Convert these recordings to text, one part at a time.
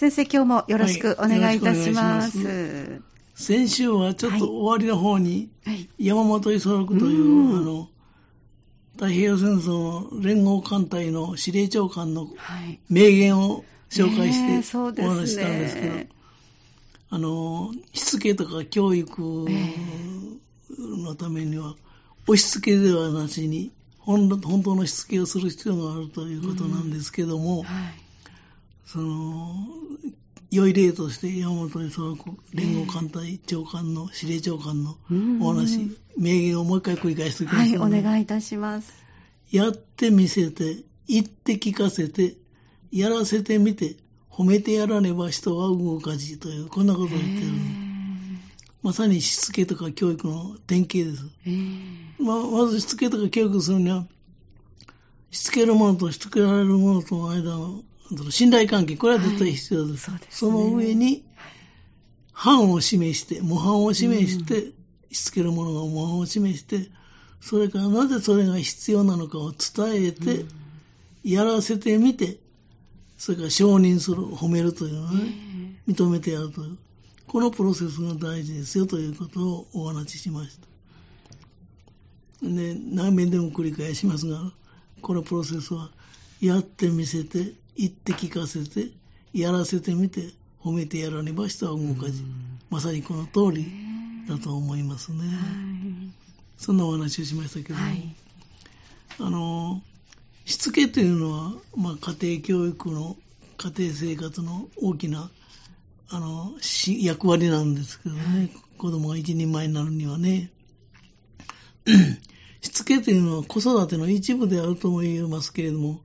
先生、今日もよろしくお願いいたします。はい先週はちょっと終わりの方に、はい。山本五十六という、うんあの、太平洋戦争の連合艦隊の司令長官のはい。名言を紹介してお話ししたんですけど、あの、しつけとか教育えのためには、押し付けではなしに、本本当のしつけをする必要があるということなんですけども、はい。その、良い例として山本五十六連合艦隊長官の、司令長官のうんお話、名言をもう一回繰り返しておきまはい、す、お願いいたします。やってみせて、言って聞かせて、やらせてみて、褒めてやらねば人は動かじという、こんなことを言ってるの。まさにしつけとか教育の典型です。えーまあ、まずしつけとか教育するには、しつけるものとしつけられるものとの間のその信頼関係、これは絶対必要です。はい。そね。その上に、範を示して、模範を示して、しつけるものが模範を示して、それからなぜそれが必要なのかを伝えて、やらせてみて、それから承認する、褒めるというのはね、認めてやるという、このプロセスが大事ですよということをお話ししました。で、何遍でも繰り返しますが、このプロセスは、やってみせて、言って聞かせて、やらせてみて、褒めてやらねば人は動かじ。まさにこの通りだと思いますね。そんなお話をしましたけども、はい。あの、しつけというのは、まあ、家庭教育の、家庭生活の大きな、あの、し役割なんですけどね、子供が一人前になるにはね。しつけというのは子育ての一部であるとも言えますけれども、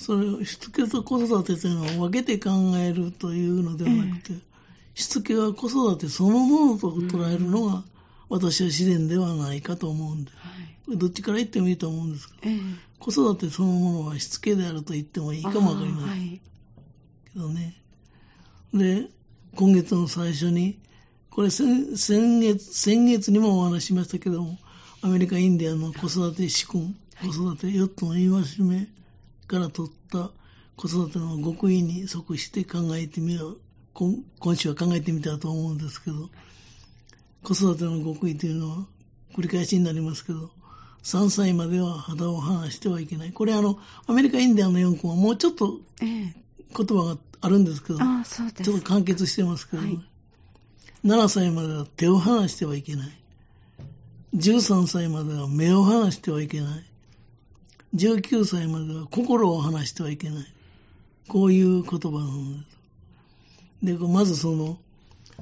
それをしつけと子育てというのは分けて考えるというのではなくて、しつけは子育てそのものと捉えるのが、私は自然ではないかと思うんです。はい。どっちから言ってもいいと思うんですけど、えー子育てそのものはしつけであると言ってもいいかもわかりませんはい。けどね。で、今月の最初に、これ先先月、先月にもお話ししましたけども、アメリカ、インディアンの子育て仕組、子育て4つの戒めから取った子育ての極意に即して考えてみよう。今今週は考えてみたと思うんですけど、子育ての極意というのは繰り返しになりますけど、3歳までは肌を離してはいけない。これあの、アメリカ、インディアンの4項はもうちょっとえー言葉があるんですけど、ああ、そうです。ちょっと完結してますけど、はい7歳までは手を離してはいけない。13歳までは目を離してはいけない。19歳までは心を離してはいけない。こういう言葉なんです。で、まずその、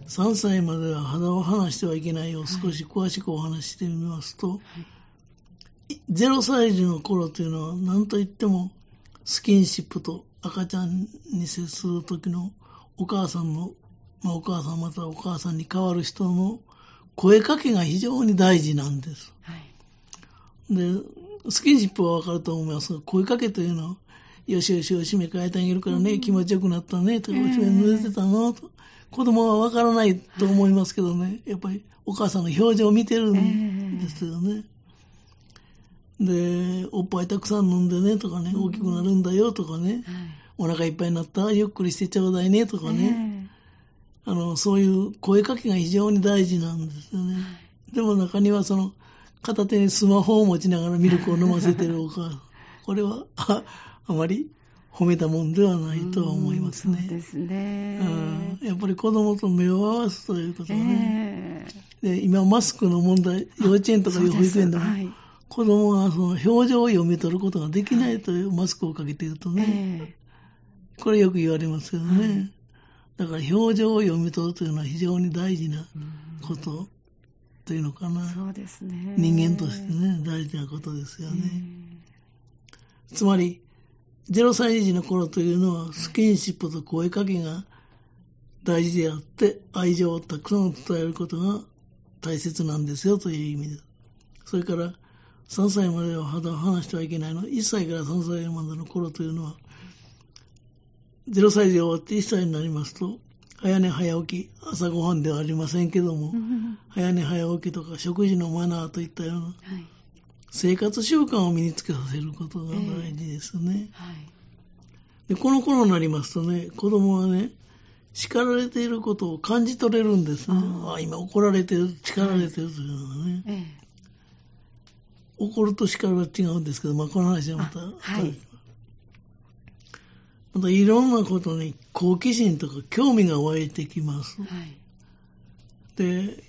3歳までは肌を離してはいけないを少し詳しくお話ししてみますと、0歳児の頃というのは何と言ってもスキンシップと赤ちゃんに接する時のお母さんの、まあ、お母さんまたはお母さんに代わる人の声かけが非常に大事なんです。はい。で、スキンシップはわかると思います。が、声かけというのは、よしよしおしめ変えてあげるからね、気持ちよくなったね、とか、おしめ濡れてたのと、子供はわからないと思いますけどね、やっぱりお母さんの表情を見てるんですよね。で、おっぱいたくさん飲んでね、とかね、大きくなるんだよ、とかね、はい。お腹いっぱいになったゆっくりしてちょうだいね、とかね、あの、そういう声かけが非常に大事なんですよね。でも中にはその、片手にスマホを持ちながらミルクを飲ませてるお母さん。これは、ああまり褒めたもんではないとは思いますね。うんそうですね。うんやっぱり子供と目を合わすということはね。えで今マスクの問題、幼稚園とか保育園でも、はい子供はその表情を読み取ることができないというマスクをかけているとえね、えこれよく言われますけどね。だから表情を読み取るというのは非常に大事なことというのかな。そうですね。人間としてね、大事なことですよえね。つまり、0歳児の頃というのは、スキンシップと声かけが大事であって、愛情をたくさん伝えることが大切なんですよという意味です。それから、3歳までは肌を離してはいけないの。1歳から3歳までの頃というのは、0歳児が終わって1歳になりますと、早寝早起き、朝ごはんではありませんけども早寝早起きとか食事のマナーといったようなはい。生活習慣を身につけさせることが大事ですね。はい。でこの頃になりますとね、子供はね、叱られていることを感じ取れるんですね。ああ今怒られてる、叱られてるというのはね。ええ。怒ると叱るは違うんですけど、まあ、この話はまた、あはいまたいろんなことに好奇心とか興味が湧いてきます。はい。で、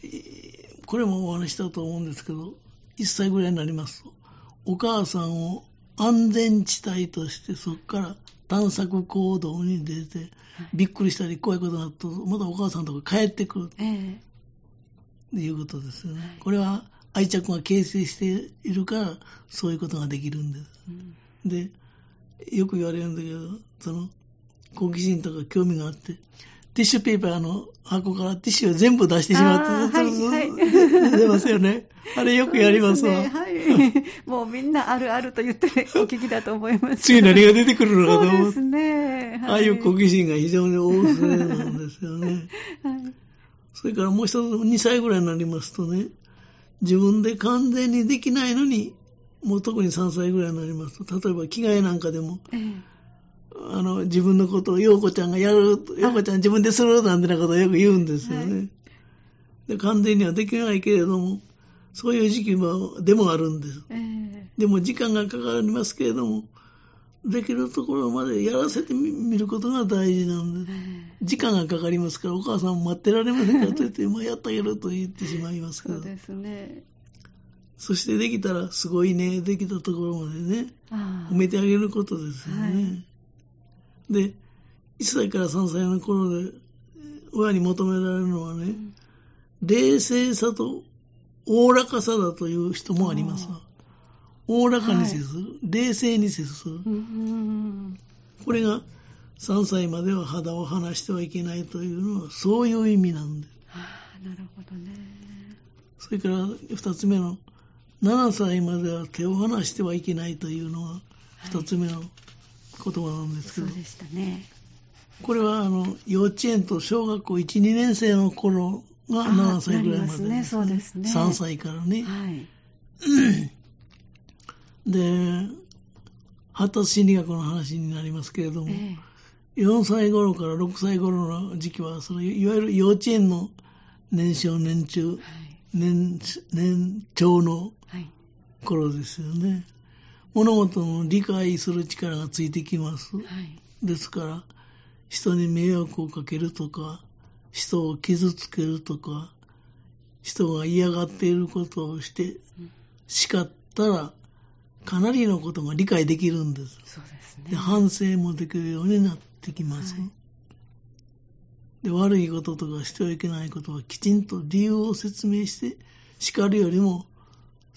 これもお話ししたと思うんですけど、1歳ぐらいになりますと、お母さんを安全地帯として、そこから探索行動に出て、びっくりしたり怖いことになると、またお母さんのとこ帰ってくるええ。ということですよね。はいこれは愛着が形成しているから、そういうことができるんです。うんで、よく言われるんだけど、その、好奇心とか興味があって、ティッシュペーパーの箱からティッシュを全部出してしまって、はいはい出ま すよね。あれよくやりますわ。すねはい。もうみんなあるあると言って お聞きだと思います。次何が出てくるのかと思って、そうですね。ああいう好はい奇心が非常に旺盛なんですよね。はいそれからもう一つ、2歳ぐらいになりますとね、自分で完全にできないのに、もう特に3歳ぐらいになりますと、例えば着替えなんかでも、ええあの、自分のことを陽子ちゃんがやる、陽子ちゃん自分でするなんてなことをよく言うんですよね。はいで完全にはできないけれども、そういう時期も、でもあるんです。ええでも時間がかかりますけれども、できるところまでやらせてみ見ることが大事なんです。え時間がかかりますから、お母さんも待ってられませんかと言って、まあやってあげると言ってしまいますけど、そうですね。そしてできたら、すごいね、できたところまでね、褒めてあげることですよね。はいで、1歳から3歳の頃で、親に求められるのはね、うん冷静さとおおらかさだという人もありますわ。おおらかに接する、冷静に接する。うんうんこれが3歳までは肌を離してはいけないというのは、そういう意味なんです。ああなるほどね。それから2つ目の、7歳までは手を離してはいけないというのが2つ目の言葉なんですけど、そうでしたね。これはあの幼稚園と小学校1、2年生の頃があ7歳ぐらいまでなりますねそうですね3歳からね。はい。で、発達心理学の話になりますけれども、え4歳頃から6歳頃の時期は、そのいわゆる幼稚園の年少年中え、はい。年年長のはい。頃ですよね。物事の理解する力がついてきます。はい。ですから、人に迷惑をかけるとか、人を傷つけるとか、人が嫌がっていることをしてうん叱ったら、かなりのことが理解できるんです。そうですね。で、反省もできるようになってきます。はいで、悪いこととかしてはいけないことはきちんと理由を説明して、叱るよりも、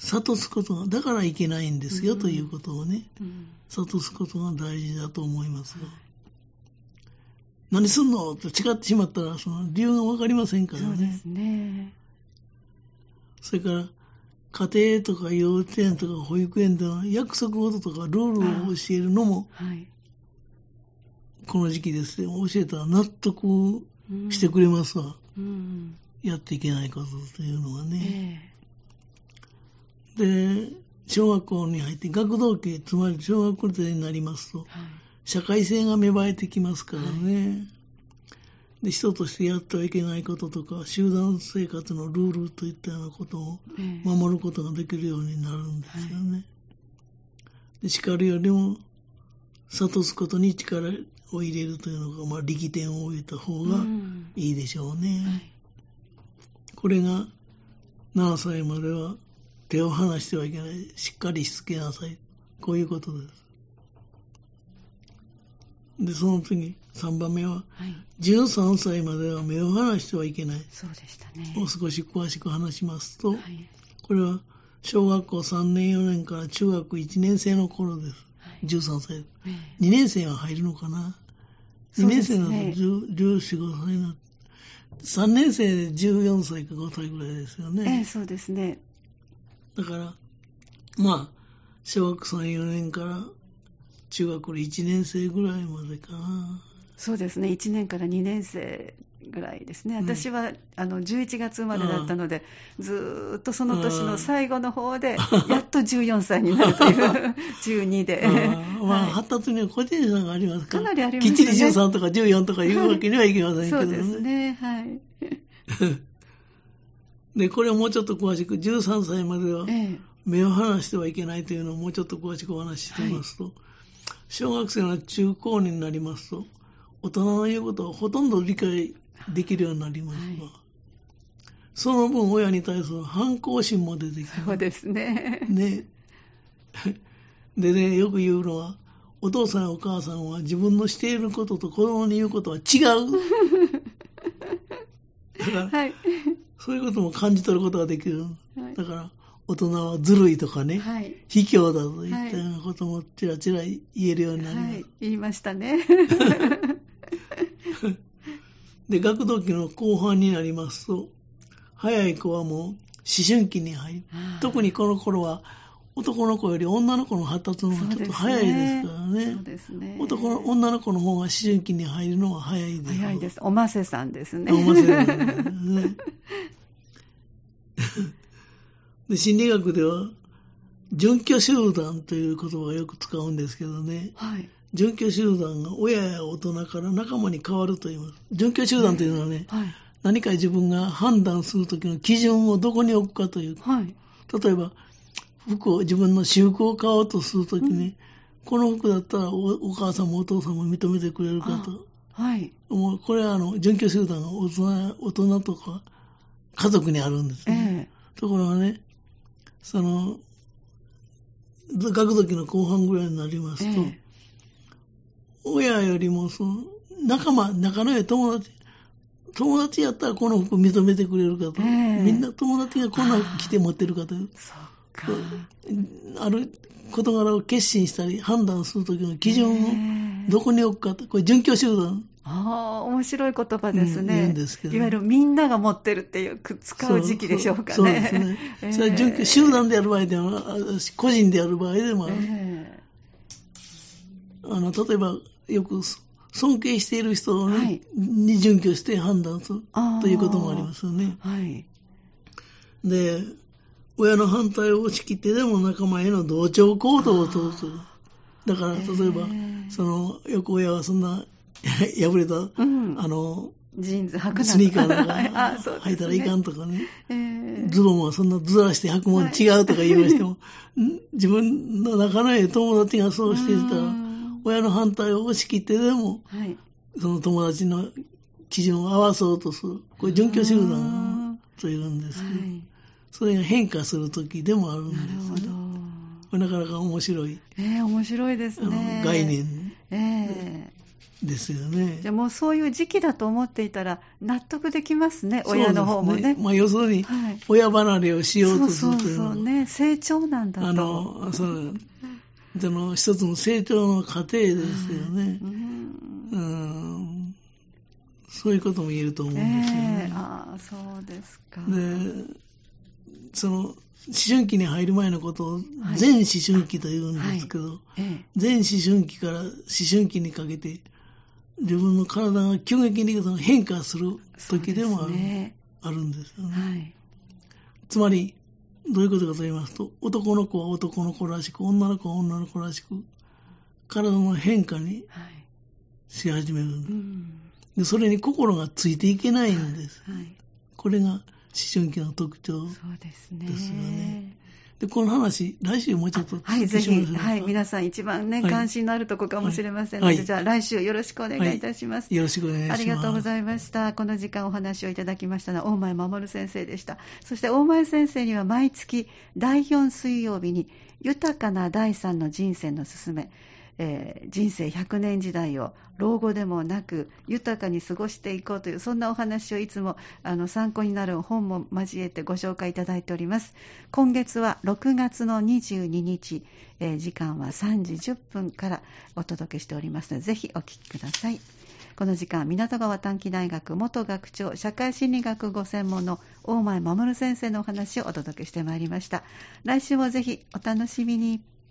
諭すことが、だからいけないんですよ、うんということをね、うん諭すことが大事だと思いますが。何すんの？って誓ってしまったら、その理由がわかりませんからねそうです。ね。それから、家庭とか幼稚園とか保育園では約束事とかルールを教えるのも、はい。この時期ですね、教えたら納得うんしてくれますわ。うん。やっていけないことというのはね。えで、小学校に入って学童期、つまり小学校生になりますと、えはい。社会性が芽生えてきますからね。で、人としてやってはいけないこととか、集団生活のルールといったようなことをええ守ることができるようになるんですよね。で叱るよりも、諭すことに力を入れるというのが、まあ、力点を置いた方がうんいいでしょうね。はい。これが7歳までは手を離してはいけない。しっかりしつけなさい。こういうことです。で、その次、3番目は、はい。13歳までは目を離してはいけない。そうでしたね。もう少し詳しく話しますと、はい。これは小学校3年4年から中学1年生の頃です。はい13歳。ええ2年生は入るのかな？2そうです年生だとね10 14、5歳な。3年生で14歳か5歳ぐらいですよええね。そうですね。だから、まあ、小学3、4年から中学校1年生ぐらいまでかな。そうですね。1年から2年生ぐらいですね、うん。私はあの11月生まれだったので、ずーっとその年の最後の方で、やっと14歳になるという、12で。まあ、はい発達には個人差がありますから、かなりありますね。きっちり13とか14とかいうわけにはいきませんけどそうですね、はい。で、これをもうちょっと詳しく、13歳まではええ目を離してはいけないというのをもうちょっと詳しくお話ししてみますと、小学生が中高になりますと、大人の言うことをほとんど理解できるようになりますが、はいその分親に対する反抗心も出てきまそうですね。す。ね。でね、よく言うのは、お父さんお母さんは自分のしていることと子供に言うことは違う。だから、はい。そういうことも感じ取ることができる。はいだから、大人はずるいとかね、はい。卑怯だといったようなこともちらちら言えるようになります。はい、言いましたね。で、学童期の後半になりますと、早い子はもう思春期に入る。特にこの頃は男の子より女の子の発達の方がちょっと早いですからね。そうですね。男の女の子の方が思春期に入るのは早いです。早いです。おませさんですね。面白いですね。で心理学では、準拠集団という言葉をよく使うんですけどね、はい。準拠集団が親や大人から仲間に変わると言います。準拠集団というのはね、はい。何か自分が判断するときの基準をどこに置くかという。はい。例えば、服を、自分の私服を買おうとするときに、この服だったらおお母さんもお父さんも認めてくれるかと。はい。もうこれはあの、準拠集団が大人大人とか家族にあるんですね。えところがね、その、学童期の後半ぐらいになりまえすと、え親よりもその仲間、仲の良い友達、友達やったらこの服認めてくれるかと、ええみんな友達がこんな服着て持ってるかという。ある事柄を決心したり判断するときの基準をええどこに置くかと、これ準拠集団。ああ、面白い言葉ですうんね。言うんですいわゆるみんなが持ってるっていう、く使う時期でしょうかね。そうですね。ええそれは準拠集団である場合でも、あ個人である場合でもある。えあの、例えば、よく尊敬している人をね、はいに準拠して判断するということもありますよねえ。はい。で、親の反対を押し切ってでも仲間への同調行動を取るという。だから、例えば、その、よく親はそんな、破れた、うん。あの、ジーンズ履くなスニーカーなんはいあか履いたらいかんとかね。ええズボンはそんなずらして履くもん違うとか言いましても、ん自分の仲のいい友達がそうしていたら、うん親の反対を押し切ってでも、はい。その友達の基準を合わそうとする。これ、準拠集団というんですけど、はい。それが変化するときでもあるんですね。。これなかなか面白い、ええ面白いですね。概。念ええですよね。じゃあもうそういう時期だと思っていたら納得できますね、親の方もね。そうですまあ、要するに、はい。親離れをしようとすそうそうるというのはそうね、成長なんだと。あの、その、その一つの成長の過程ですよねう。んうん。そういうことも言えると思うんですよえねえ。ああ、そうですか。で、その、思春期に入る前のことをはい前思春期と言うんですけど、え前思春期から思春期にかけて、自分の体が急激にその変化するえ時でもある,、ねあるんですよね。はい。つまり、どういうことかと言いますと、男の子は男の子らしく、女の子は女の子らしく、体の変化にはい。し始めるんですうん。でそれに心がついていけないんです。はい。これが思春期の特徴。そうですね。ですよねで、この話、来週もうちょっとはい、ぜひ、はい、皆さん一番ね、はい関心のあるとこかもしれませんので、はいじゃあ来週よろしくお願いいたします。よろしくお願いします。ありがとうございました。この時間お話をいただきましたのは、大前守先生でした。そして、大前先生には毎月第4水曜日に、豊かな第3の人生のすすめ、えー人生100年時代を老後でもなく豊かに過ごしていこうというそんなお話をいつもあの参考になる本も交えてご紹介いただいております。今月は6月の22日、えー時間は3時10分からお届けしておりますのでぜひお聞きください。この時間港川短期大学元学長社会心理学ご専門の大前守先生のお話をお届けしてまいりました。来週もぜひお楽しみに。